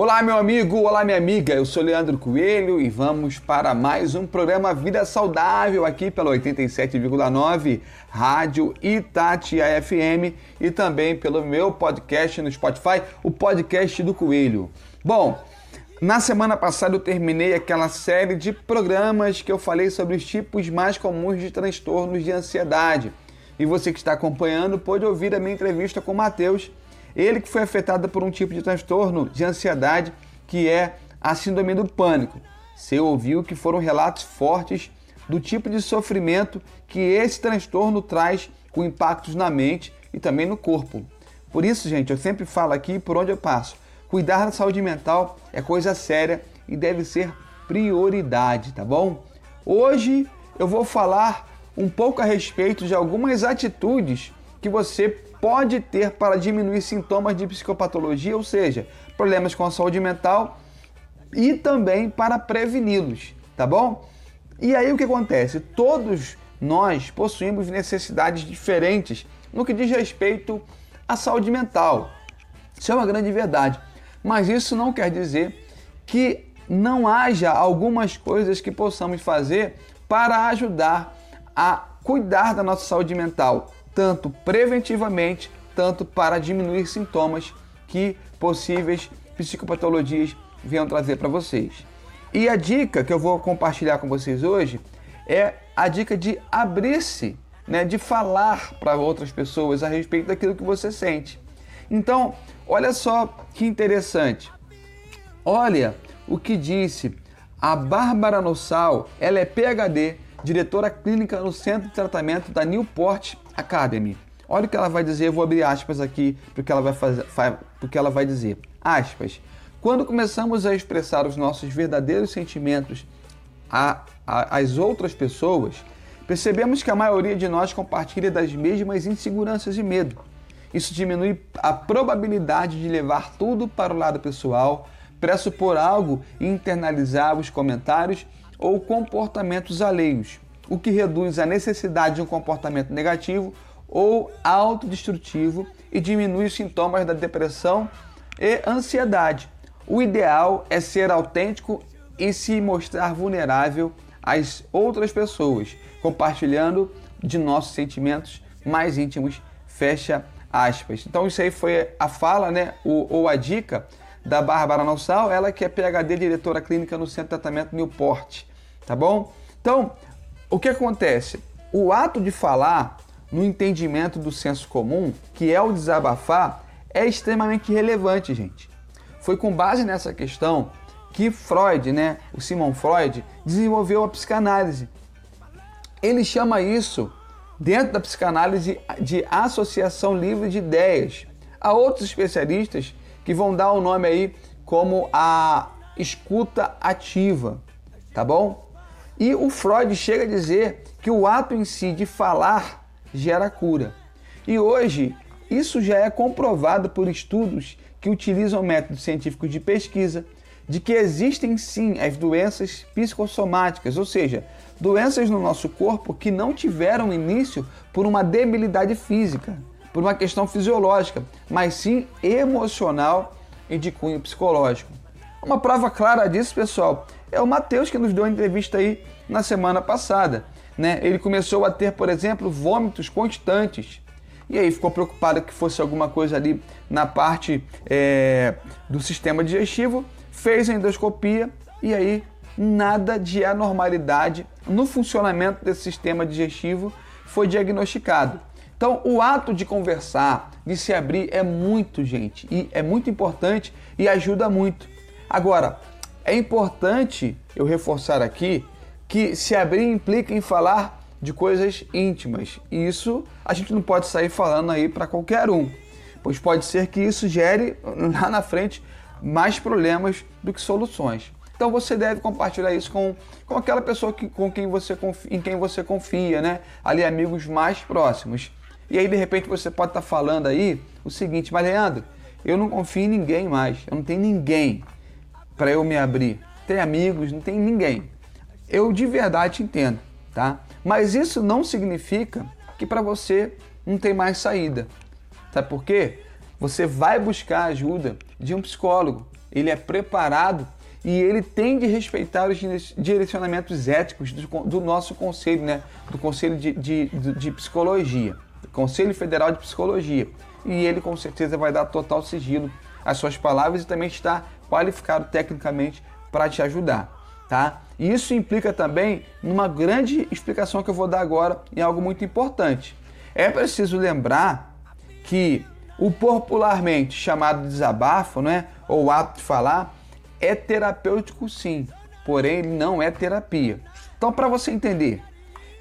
Olá, meu amigo, olá, minha amiga. Eu sou Leandro Coelho e vamos para mais um programa Vida Saudável aqui pela 87,9 Rádio Itatiaia FM e também pelo meu podcast no Spotify, o podcast do Coelho. Bom, na semana passada eu terminei aquela série de programas que eu falei sobre os tipos mais comuns de transtornos de ansiedade. E você que está acompanhando pode ouvir a minha entrevista com o Matheus ele que foi afetado por um tipo de transtorno de ansiedade que é a síndrome do pânico. Você ouviu que foram relatos fortes do tipo de sofrimento que esse transtorno traz com impactos na mente e também no corpo. Por isso, gente, eu sempre falo aqui por onde eu passo. Cuidar da saúde mental é coisa séria e deve ser prioridade, tá bom? Hoje eu vou falar um pouco a respeito de algumas atitudes que você pode ter para diminuir sintomas de psicopatologia, ou seja, problemas com a saúde mental e também para preveni-los, tá bom? E aí o que acontece? Todos nós possuímos necessidades diferentes no que diz respeito à saúde mental. Isso é uma grande verdade. Mas isso não quer dizer que não haja algumas coisas que possamos fazer para ajudar a cuidar da nossa saúde mental tanto preventivamente, tanto para diminuir sintomas que possíveis psicopatologias venham trazer para vocês. E a dica que eu vou compartilhar com vocês hoje é a dica de abrir-se, né, de falar para outras pessoas a respeito daquilo que você sente. Então, olha só que interessante. Olha o que disse a Bárbara Nossal, ela é PhD, diretora clínica no Centro de Tratamento da Newport Academy. Olha o que ela vai dizer, vou abrir aspas aqui porque ela vai fazer, porque ela vai dizer. Aspas. Quando começamos a expressar os nossos verdadeiros sentimentos às outras pessoas, percebemos que a maioria de nós compartilha das mesmas inseguranças e medo. Isso diminui a probabilidade de levar tudo para o lado pessoal, pressupor algo e internalizar os comentários ou comportamentos alheios o que reduz a necessidade de um comportamento negativo ou autodestrutivo e diminui os sintomas da depressão e ansiedade. O ideal é ser autêntico e se mostrar vulnerável às outras pessoas, compartilhando de nossos sentimentos mais íntimos. Fecha aspas. Então isso aí foi a fala, né, ou, ou a dica da Bárbara Nossal, ela que é PhD diretora clínica no Centro de Tratamento Newport, tá bom? Então, o que acontece? O ato de falar no entendimento do senso comum, que é o desabafar, é extremamente relevante, gente. Foi com base nessa questão que Freud, né, o Simon Freud, desenvolveu a psicanálise. Ele chama isso, dentro da psicanálise, de associação livre de ideias. Há outros especialistas que vão dar o nome aí como a escuta ativa, tá bom? E o Freud chega a dizer que o ato em si de falar gera cura. E hoje isso já é comprovado por estudos que utilizam métodos científicos de pesquisa de que existem sim as doenças psicossomáticas, ou seja, doenças no nosso corpo que não tiveram início por uma debilidade física, por uma questão fisiológica, mas sim emocional e de cunho psicológico. Uma prova clara disso, pessoal, é o Matheus que nos deu a entrevista aí na semana passada. Né? Ele começou a ter, por exemplo, vômitos constantes. E aí ficou preocupado que fosse alguma coisa ali na parte é, do sistema digestivo, fez a endoscopia e aí nada de anormalidade no funcionamento desse sistema digestivo foi diagnosticado. Então, o ato de conversar, de se abrir é muito, gente, e é muito importante e ajuda muito. Agora, é importante eu reforçar aqui que se abrir implica em falar de coisas íntimas. E isso a gente não pode sair falando aí para qualquer um, pois pode ser que isso gere lá na frente mais problemas do que soluções. Então você deve compartilhar isso com, com aquela pessoa que, com quem você confia, em quem você confia, né? Ali amigos mais próximos. E aí de repente você pode estar tá falando aí o seguinte, mas Leandro, eu não confio em ninguém mais, eu não tenho ninguém para eu me abrir. Tem amigos, não tem ninguém. Eu de verdade entendo, tá? Mas isso não significa que para você não tem mais saída. Sabe por quê? você vai buscar a ajuda de um psicólogo. Ele é preparado e ele tem de respeitar os direcionamentos éticos do, do nosso conselho, né? do Conselho de, de, de Psicologia, Conselho Federal de Psicologia. E ele com certeza vai dar total sigilo às suas palavras e também está qualificado tecnicamente para te ajudar. Tá? E isso implica também numa grande explicação que eu vou dar agora em algo muito importante. É preciso lembrar que o popularmente chamado desabafo, né, ou ato de falar, é terapêutico sim, porém não é terapia. Então, para você entender,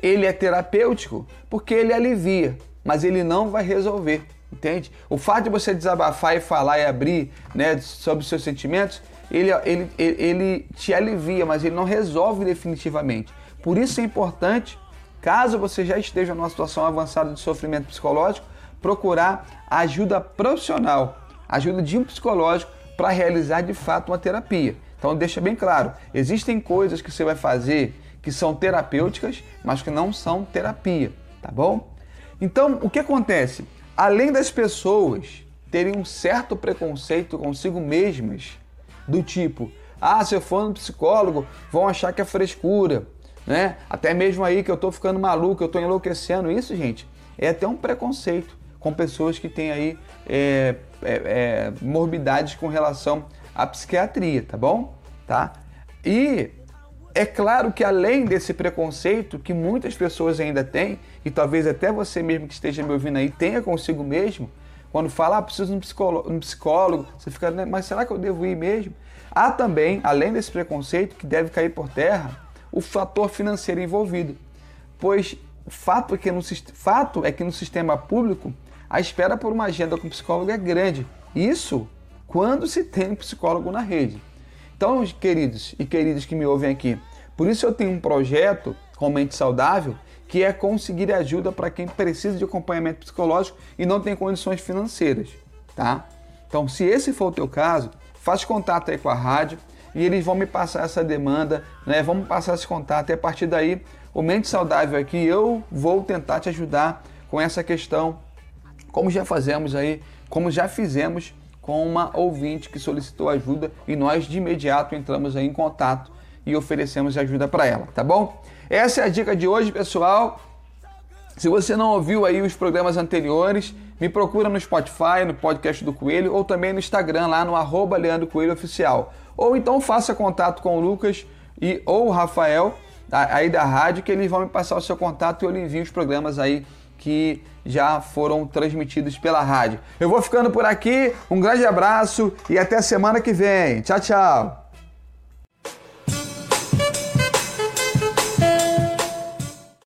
ele é terapêutico porque ele alivia, mas ele não vai resolver, entende? O fato de você desabafar e falar e abrir né, sobre os seus sentimentos, ele, ele, ele te alivia, mas ele não resolve definitivamente. Por isso é importante, caso você já esteja numa situação avançada de sofrimento psicológico, procurar ajuda profissional, ajuda de um psicológico para realizar de fato uma terapia. Então deixa bem claro, existem coisas que você vai fazer que são terapêuticas, mas que não são terapia, tá bom? Então, o que acontece? Além das pessoas terem um certo preconceito consigo mesmas, do tipo, ah, se eu for no psicólogo, vão achar que é frescura, né? Até mesmo aí que eu tô ficando maluco, eu tô enlouquecendo. Isso, gente, é até um preconceito com pessoas que têm aí é, é, é, morbidades com relação à psiquiatria, tá bom? Tá? E é claro que além desse preconceito que muitas pessoas ainda têm, e talvez até você mesmo que esteja me ouvindo aí tenha consigo mesmo, quando fala, ah, preciso de um psicólogo, um psicólogo você fica, né, mas será que eu devo ir mesmo? Há também, além desse preconceito, que deve cair por terra, o fator financeiro envolvido. Pois fato é que no, fato é que no sistema público a espera por uma agenda com psicólogo é grande. Isso quando se tem um psicólogo na rede. Então, queridos e queridas que me ouvem aqui, por isso eu tenho um projeto com mente saudável que é conseguir ajuda para quem precisa de acompanhamento psicológico e não tem condições financeiras, tá? Então, se esse for o teu caso, faz contato aí com a rádio e eles vão me passar essa demanda, né? Vamos passar esse contato e a partir daí, o Mente Saudável aqui, eu vou tentar te ajudar com essa questão como já fazemos aí, como já fizemos com uma ouvinte que solicitou ajuda e nós de imediato entramos em contato e oferecemos ajuda para ela, tá bom? Essa é a dica de hoje, pessoal. Se você não ouviu aí os programas anteriores, me procura no Spotify, no podcast do Coelho ou também no Instagram lá no arroba Leandro Coelho Oficial. Ou então faça contato com o Lucas e ou o Rafael aí da rádio que eles vão me passar o seu contato e eu lhe envio os programas aí que já foram transmitidos pela rádio. Eu vou ficando por aqui, um grande abraço e até semana que vem. Tchau, tchau.